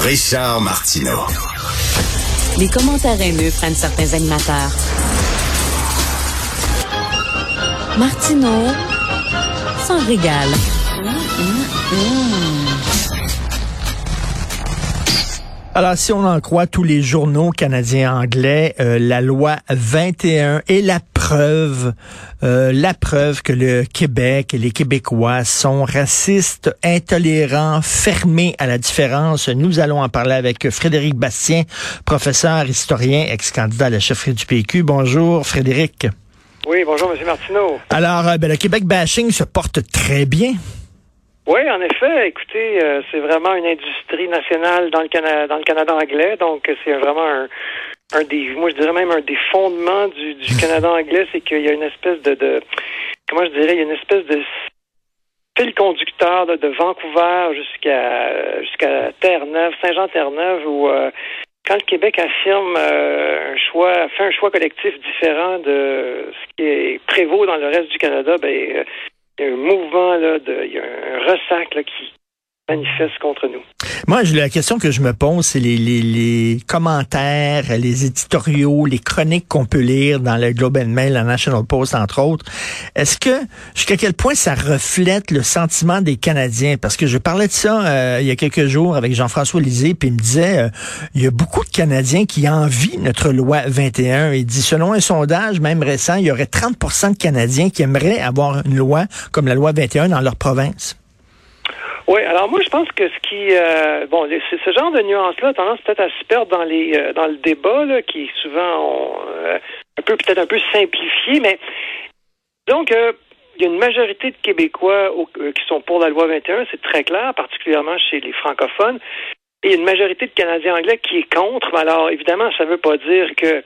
Richard Martineau. Les commentaires haineux prennent certains animateurs. Martineau s'en régale. Alors, si on en croit tous les journaux canadiens anglais, euh, la loi 21 est la preuve, euh, la preuve que le Québec et les Québécois sont racistes, intolérants, fermés à la différence. Nous allons en parler avec Frédéric Bastien, professeur, historien, ex-candidat à la chefferie du PQ. Bonjour, Frédéric. Oui, bonjour, M. Martineau. Alors, euh, ben, le Québec bashing se porte très bien. Oui, en effet. Écoutez, euh, c'est vraiment une industrie nationale dans le Canada, dans le Canada anglais. Donc, c'est vraiment un, un des, moi je dirais même un des fondements du, du Canada anglais, c'est qu'il y a une espèce de, de, comment je dirais, il y a une espèce de fil conducteur de Vancouver jusqu'à jusqu'à Terre-Neuve, Saint-Jean-Terre-Neuve, où euh, quand le Québec affirme euh, un choix, fait un choix collectif différent de ce qui est prévaut dans le reste du Canada, ben il y a un mouvement, là, de, il y a un ressac là, qui manifeste contre nous. Moi, la question que je me pose, c'est les, les, les, commentaires, les éditoriaux, les chroniques qu'on peut lire dans le Globe and Mail, la National Post, entre autres. Est-ce que, jusqu'à quel point ça reflète le sentiment des Canadiens? Parce que je parlais de ça euh, il y a quelques jours avec Jean-François Lisée, puis il me disait, euh, il y a beaucoup de Canadiens qui envient notre loi 21. Il dit, selon un sondage, même récent, il y aurait 30% de Canadiens qui aimeraient avoir une loi comme la loi 21 dans leur province. Oui, alors moi je pense que ce qui euh, bon, c'est ce genre de nuance-là a tendance peut-être à se perdre dans les euh, dans le débat là, qui souvent euh, un peu peut-être un peu simplifié, mais donc il y a une majorité de Québécois qui sont pour la loi 21, c'est très clair, particulièrement chez les francophones. Et une majorité de Canadiens anglais qui est contre. Alors évidemment, ça ne veut pas dire que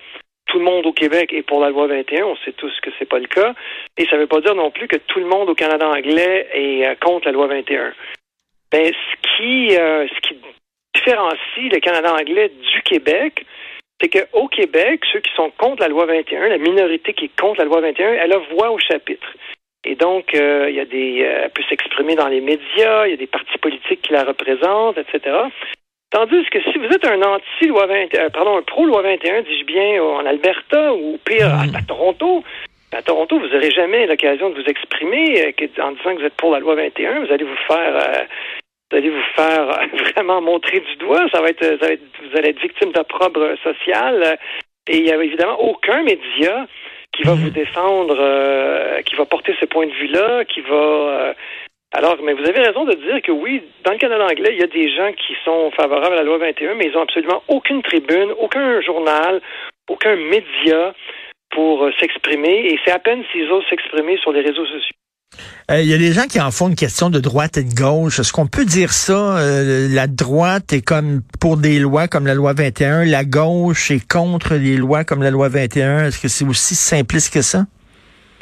tout le monde au Québec est pour la loi 21. On sait tous que c'est pas le cas. Et ça ne veut pas dire non plus que tout le monde au Canada anglais est contre la loi 21. Ben, ce qui, euh, ce qui différencie le Canada anglais du Québec, c'est qu'au Québec, ceux qui sont contre la loi 21, la minorité qui est contre la loi 21, elle a voix au chapitre. Et donc, euh, il y a des, euh, elle peut s'exprimer dans les médias, il y a des partis politiques qui la représentent, etc. Tandis que si vous êtes un anti-loi 21, pardon, un pro-loi 21, dis-je bien, en Alberta ou pire, à, à Toronto, à Toronto, vous n'aurez jamais l'occasion de vous exprimer en disant que vous êtes pour la loi 21. Vous allez vous faire vous allez vous faire vraiment montrer du doigt. Ça va être, ça va être vous allez être victime d'opprobre social. Et il n'y a évidemment aucun média qui va vous défendre, euh, qui va porter ce point de vue-là, qui va. Euh, alors, mais vous avez raison de dire que oui, dans le Canada anglais, il y a des gens qui sont favorables à la loi 21, mais ils n'ont absolument aucune tribune, aucun journal, aucun média pour euh, s'exprimer. Et c'est à peine s'ils osent s'exprimer sur les réseaux sociaux. Il euh, y a des gens qui en font une question de droite et de gauche. Est-ce qu'on peut dire ça? Euh, la droite est comme pour des lois comme la loi 21, la gauche est contre les lois comme la loi 21. Est-ce que c'est aussi simpliste que ça?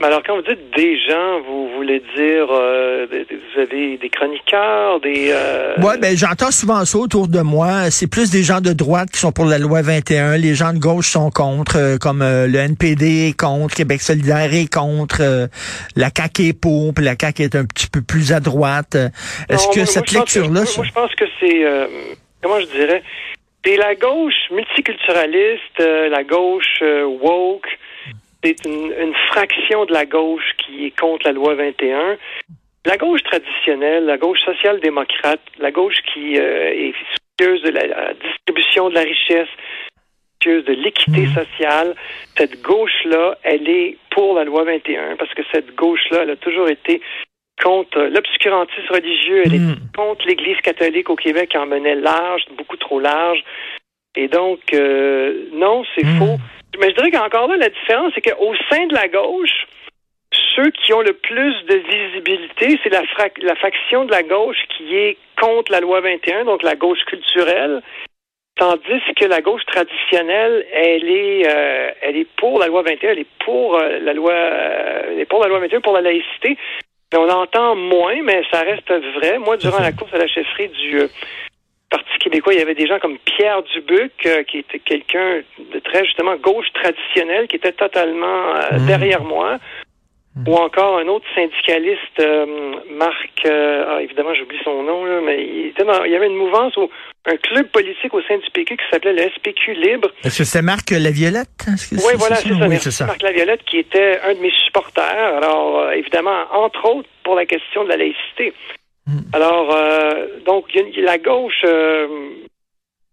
Mais alors, quand vous dites des gens, vous voulez dire, euh, vous avez des chroniqueurs, des... Euh... Oui, ben, j'entends souvent ça autour de moi. C'est plus des gens de droite qui sont pour la loi 21. Les gens de gauche sont contre, euh, comme euh, le NPD est contre, Québec solidaire est contre, la CAQ est pour, puis la CAQ est un petit peu plus à droite. Est-ce que cette lecture-là... Moi, je pense que c'est... comment je dirais? C'est la gauche multiculturaliste, la gauche woke c'est une, fraction de la gauche qui est contre la loi 21. La gauche traditionnelle, la gauche social-démocrate, la gauche qui euh, est soucieuse de la, distribution de la richesse, soucieuse de l'équité mhm. sociale, cette gauche-là, elle est pour la loi 21 parce que cette gauche-là, elle a toujours été contre l'obscurantisme religieux, elle est mhm. contre l'Église catholique au Québec qui en menait large, beaucoup trop large. Et donc, euh, non, c'est mhm. faux. Mais je dirais qu'encore là, la différence, c'est qu'au sein de la gauche, ceux qui ont le plus de visibilité, c'est la, la faction de la gauche qui est contre la loi 21, donc la gauche culturelle, tandis que la gauche traditionnelle, elle est, euh, elle est pour la loi 21, elle est pour euh, la loi, euh, elle est pour la loi 21, pour la laïcité. Mais on entend moins, mais ça reste vrai. Moi, durant la course à la chefferie du Parti québécois, il y avait des gens comme Pierre Dubuc, euh, qui était quelqu'un de très justement gauche traditionnel, qui était totalement euh, mmh. derrière moi. ou encore un autre syndicaliste, euh, Marc, ah, évidemment j'oublie son nom, là, mais il, était dans, il y avait une mouvance ou un club politique au sein du PQ qui s'appelait le SPQ Libre. Est-ce que c'est Marc Laviolette? Oui, voilà, c'est ça. Oui, ça. Marc Laviolette qui était un de mes supporters. Alors, évidemment, entre autres, pour la question de la laïcité. Hmm. Alors, donc, y, a la gauche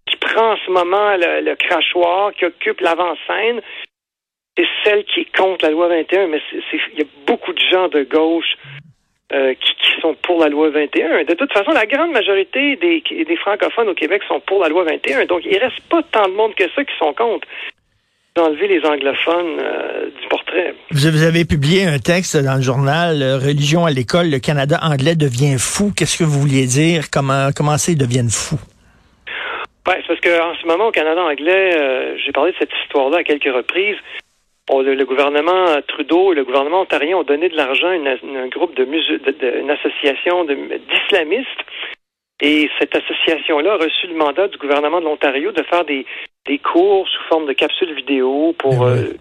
qui prend en ce moment le, crachoir, qui occupe l'avant-scène, c'est celle qui est contre la loi 21, mais il y a beaucoup de gens de gauche euh, qui, sont pour la loi 21. De toute façon, la grande majorité des, des, francophones au Québec sont pour la loi 21. Donc, il reste pas tant de monde que ça qui sont contre. Enlever les anglophones euh, du portrait. Vous avez publié un texte dans le journal euh, Religion à l'école, le Canada anglais devient fou. Qu'est-ce que vous vouliez dire? Comment, comment ça, ils deviennent fous? Ouais, c'est parce qu'en ce moment, au Canada anglais, j'ai parlé de cette histoire-là à quelques reprises le, gouvernement Trudeau et le gouvernement ontarien ont donné de l'argent à un groupe de, de, une association d'islamistes. Et cette association-là a reçu le mandat du gouvernement de l'Ontario de faire des, des cours sous forme de capsules vidéo pour, euh,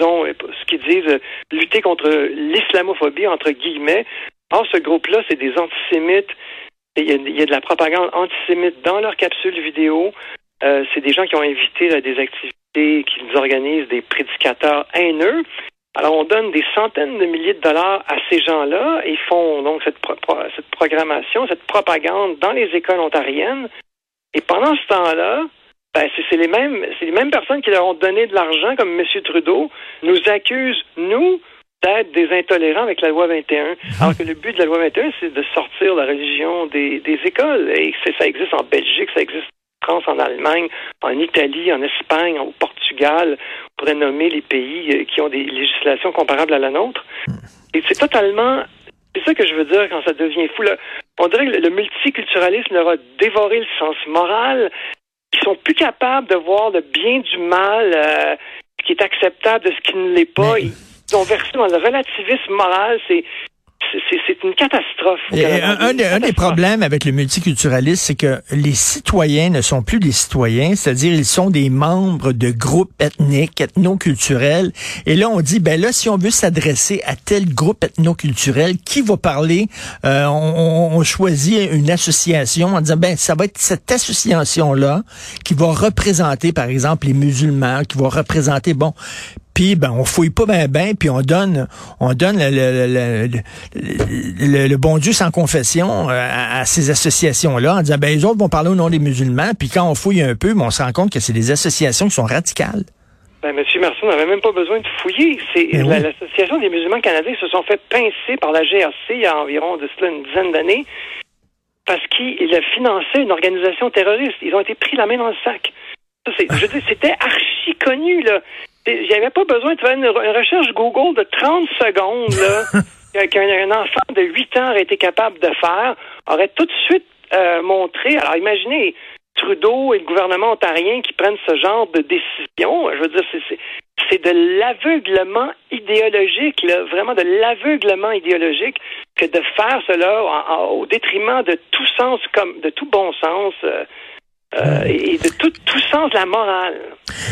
ce qu'ils disent, euh, lutter contre l'islamophobie, entre guillemets. Or, ce groupe-là, c'est des antisémites. Il y, a, il y, a, de la propagande antisémite dans leurs capsules vidéo. Euh, c'est des gens qui ont invité à des activités qui nous organisent des prédicateurs haineux. Alors, on donne des centaines de milliers de dollars à ces gens-là. Ils font donc cette, cette programmation, cette propagande dans les écoles ontariennes. Et pendant ce temps-là, ben, c'est les mêmes, c'est les mêmes personnes qui leur ont donné de l'argent, comme M. Trudeau, nous accusent, nous, d'être des intolérants avec la loi 21. Alors que le but de la loi 21, c'est de sortir la religion des, des écoles. Et ça existe en Belgique, ça existe France, en Allemagne, en Italie, en Espagne, au Portugal. On pourrait nommer les pays euh, qui ont des législations comparables à la nôtre. Et c'est totalement... C'est ça que je veux dire quand ça devient fou. On dirait que le multiculturalisme leur a dévoré le sens moral. Ils sont plus capables de voir le bien du mal, euh, ce qui est acceptable de ce qui ne l'est pas. Ils sont versés dans le relativisme moral. C'est c'est une catastrophe. un, des problèmes avec le multiculturalisme, c'est que les citoyens ne sont plus des citoyens, c'est-à-dire ils sont des membres de groupes ethniques, ethnoculturels. Et là, on dit, ben là, si on veut s'adresser à tel groupe ethnoculturel, qui va parler? Euh, on, choisit une association en disant, ben ça va être cette association-là qui va représenter, par exemple, les musulmans, qui va représenter, bon, puis ben on fouille pas ben ben, puis on donne on donne le, le, bon Dieu sans confession euh, à, ces associations-là en disant ben les autres vont parler au nom des musulmans, puis quand on fouille un peu, ben, on se rend compte que c'est des associations qui sont radicales. Ben, M. Marceau n'avait même pas besoin de fouiller. C'est ben l'association des musulmans canadiens se sont fait pincer par la GRC il y a environ de cela une dizaine d'années parce qu'ils finançaient une organisation terroriste. Ils ont été pris la main dans le sac. je dis, c'était archi connu là j'avais pas besoin de faire une, recherche Google de 30 secondes là, qu'un enfant de 8 ans aurait été capable de faire, aurait tout de suite euh, montré. Alors imaginez Trudeau et le gouvernement ontarien qui prennent ce genre de décision. Je veux dire, c'est de l'aveuglement idéologique, là, vraiment de l'aveuglement idéologique, que de faire cela au détriment de tout sens, comme de tout bon sens. Euh, euh, et de tout, tout sens la morale.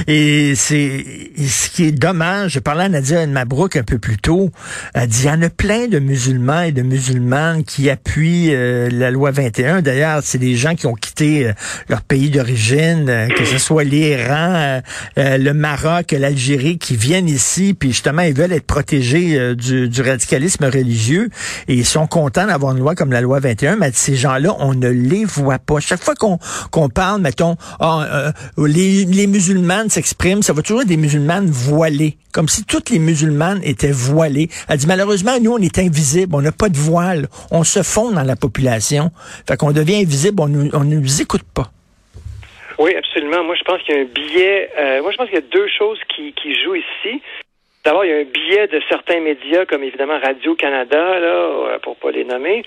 Et c'est ce qui est dommage. Je parlais à Nadia Mabrouk un peu plus tôt. Elle dit il y en a plein de musulmans et de musulmanes qui appuient euh, la loi 21. D'ailleurs, c'est des gens qui ont quitté euh, leur pays d'origine, que ce soit l'Iran, le Maroc, l'Algérie, qui viennent ici, puis justement ils veulent être protégés du, du, radicalisme religieux et ils sont contents d'avoir une loi comme la loi 21. Mais ces gens-là, on ne les voit pas. Chaque fois qu'on qu'on parle mettons, ah, euh, les, les s'expriment, ça va toujours être des musulmanes voilées, comme si toutes les musulmanes étaient voilées. Elle dit, malheureusement, nous, on est invisibles, on n'a pas de voile, on se fond dans la population, fait qu'on devient invisible, on ne on nous écoute pas. Oui, absolument. Moi, je pense qu'il y a un biais. Euh, moi, je pense qu'il y a deux choses qui, qui jouent ici. D'abord, il y a un biais de certains médias, comme évidemment Radio-Canada, là, pour pas les nommer,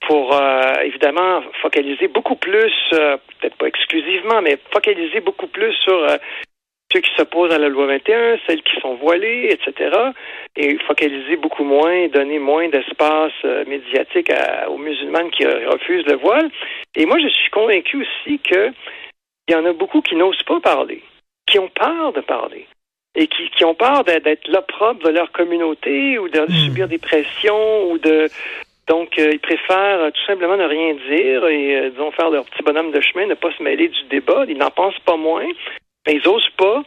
pour euh, évidemment focaliser beaucoup plus, euh, peut-être pas exclusivement, mais focaliser beaucoup plus sur euh, ceux qui s'opposent à la loi 21, celles qui sont voilées, etc. Et focaliser beaucoup moins, donner moins d'espace médiatique aux musulmanes qui refusent le voile. Et moi, je suis convaincu aussi que il y en a beaucoup qui n'osent pas parler, qui ont peur de parler. et qui, qui ont peur d'être l'opprobre de leur communauté ou de hmm. subir des pressions ou de donc ils préfèrent tout simplement ne rien dire et disons faire leur petit bonhomme de chemin, ne pas se mêler du débat. Ils n'en pensent pas moins, mais ils osent pas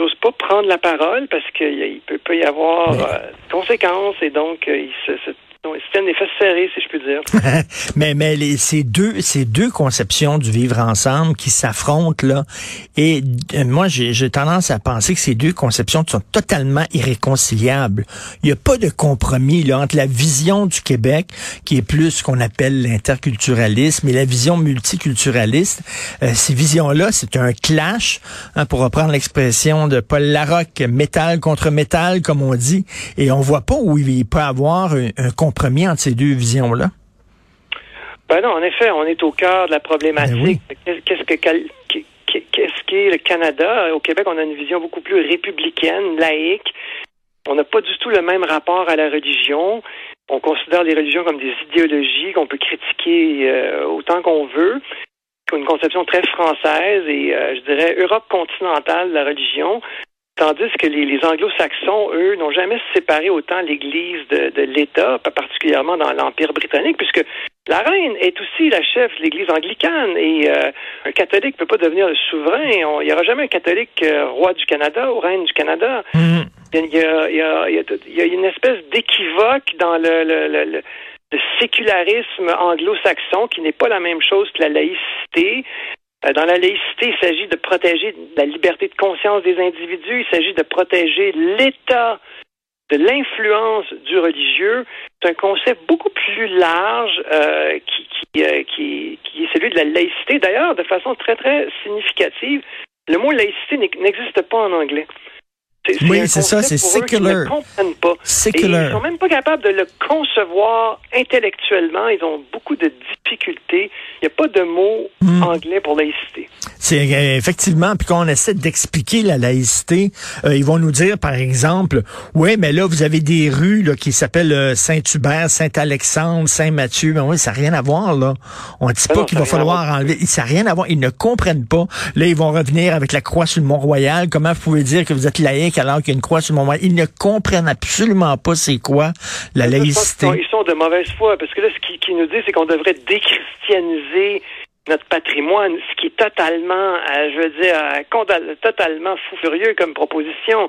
n'osent pas prendre la parole parce qu'il peut, peut, y avoir des conséquences et donc ils se, se c'est un effet serré, si je puis dire. mais mais les, ces deux ces deux conceptions du vivre ensemble qui s'affrontent là, et euh, moi j'ai tendance à penser que ces deux conceptions sont totalement irréconciliables. Il n'y a pas de compromis là entre la vision du Québec qui est plus ce qu'on appelle l'interculturalisme et la vision multiculturaliste. Euh, ces visions-là, c'est un clash, hein, pour reprendre l'expression de Paul Larocque, métal contre métal, comme on dit, et on voit pas où il peut avoir un, un compromis entre ces deux visions-là? Ben non, en effet, on est au cœur de la problématique. Ben qu'est-ce que qu'est-ce qu'est le Canada? Au Québec, on a une vision beaucoup plus républicaine, laïque. On n'a pas du tout le même rapport à la religion. On considère les religions comme des idéologies qu'on peut critiquer euh, autant qu'on veut. Une conception très française et, euh, je dirais, Europe continentale de la religion. Tandis que les, anglo-saxons, eux, n'ont jamais séparé autant l'Église de, l'État, pas particulièrement dans l'Empire britannique, puisque la reine est aussi la chef de l'Église anglicane et euh, un catholique ne peut pas devenir le souverain. Il n'y aura jamais un catholique euh, roi du Canada ou reine du Canada. Il, y a, une espèce d'équivoque dans le, le, sécularisme anglo-saxon qui n'est pas la même chose que la laïcité. Euh, dans la laïcité, il s'agit de protéger la liberté de conscience des individus, il s'agit de protéger l'État de l'influence du religieux. C'est un concept beaucoup plus large euh, qui, qui, euh, qui, qui, est celui de la laïcité. D'ailleurs, de façon très, très significative, le mot laïcité n'existe pas en anglais. Oui, c'est ça, c'est secular. Ils ne comprennent pas. Secular. ils sont même pas capables de le concevoir intellectuellement. Ils ont beaucoup de difficultés. Il n'y a pas de mot hmm. anglais pour laïcité. C'est euh, effectivement, puis quand on essaie d'expliquer la laïcité, euh, ils vont nous dire, par exemple, oui, mais là, vous avez des rues là, qui s'appellent euh, Saint-Hubert, Saint-Alexandre, Saint-Mathieu. Mais oui, ça n'a rien à voir, là. On ne dit ben pas qu'il va falloir enlever. Ça n'a rien à voir. Ils ne comprennent pas. Là, ils vont revenir avec la croix sur le Mont-Royal. Comment vous pouvez dire que vous êtes laïque alors qu'il y a une croix sur le Mont-Royal? Ils ne comprennent absolument pas c'est quoi la laïcité. Ils sont de mauvaise foi, parce que là, ce qu'ils nous disent, c'est qu'on devrait déchristianiser notre patrimoine, ce qui est totalement, euh, je veux dire, euh, totalement fou furieux comme proposition.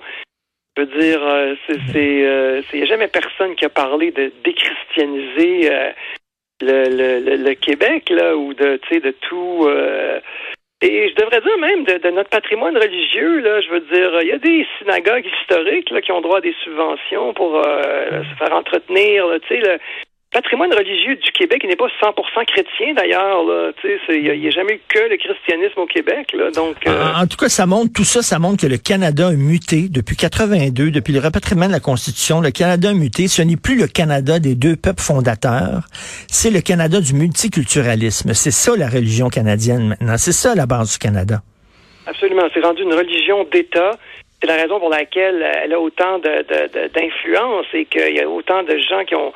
Je veux dire, euh, c'est, il n'y a jamais personne qui a parlé de déchristianiser le, le, Québec là, ou de, tu sais, de tout. Et je devrais dire même de, notre patrimoine religieux, là, je veux dire, il y a des synagogues historiques là, qui ont droit à des subventions pour se faire entretenir, tu sais, patrimoine religieux du Québec n'est pas 100% chrétien d'ailleurs. Il n'y a, jamais eu que le christianisme au Québec. Là, donc, euh, en, tout cas, ça montre tout ça, ça montre que le Canada a muté depuis 82, depuis le rapatriement de la Constitution. Le Canada a muté. Ce n'est plus le Canada des deux peuples fondateurs. C'est le Canada du multiculturalisme. C'est ça la religion canadienne maintenant. C'est ça la base du Canada. Absolument. C'est rendu une religion d'État. C'est la raison pour laquelle elle a autant d'influence et qu'il y a autant de gens qui ont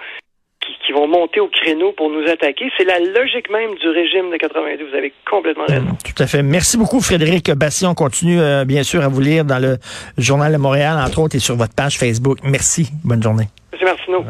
qui, vont monter au créneau pour nous attaquer. C'est la logique même du régime de 82. Vous avez complètement raison. Tout à fait. Merci beaucoup, Frédéric Bastien. On continue, euh, bien sûr, à vous lire dans le Journal de Montréal, entre autres, et sur votre page Facebook. Merci. Bonne journée. Monsieur Martineau.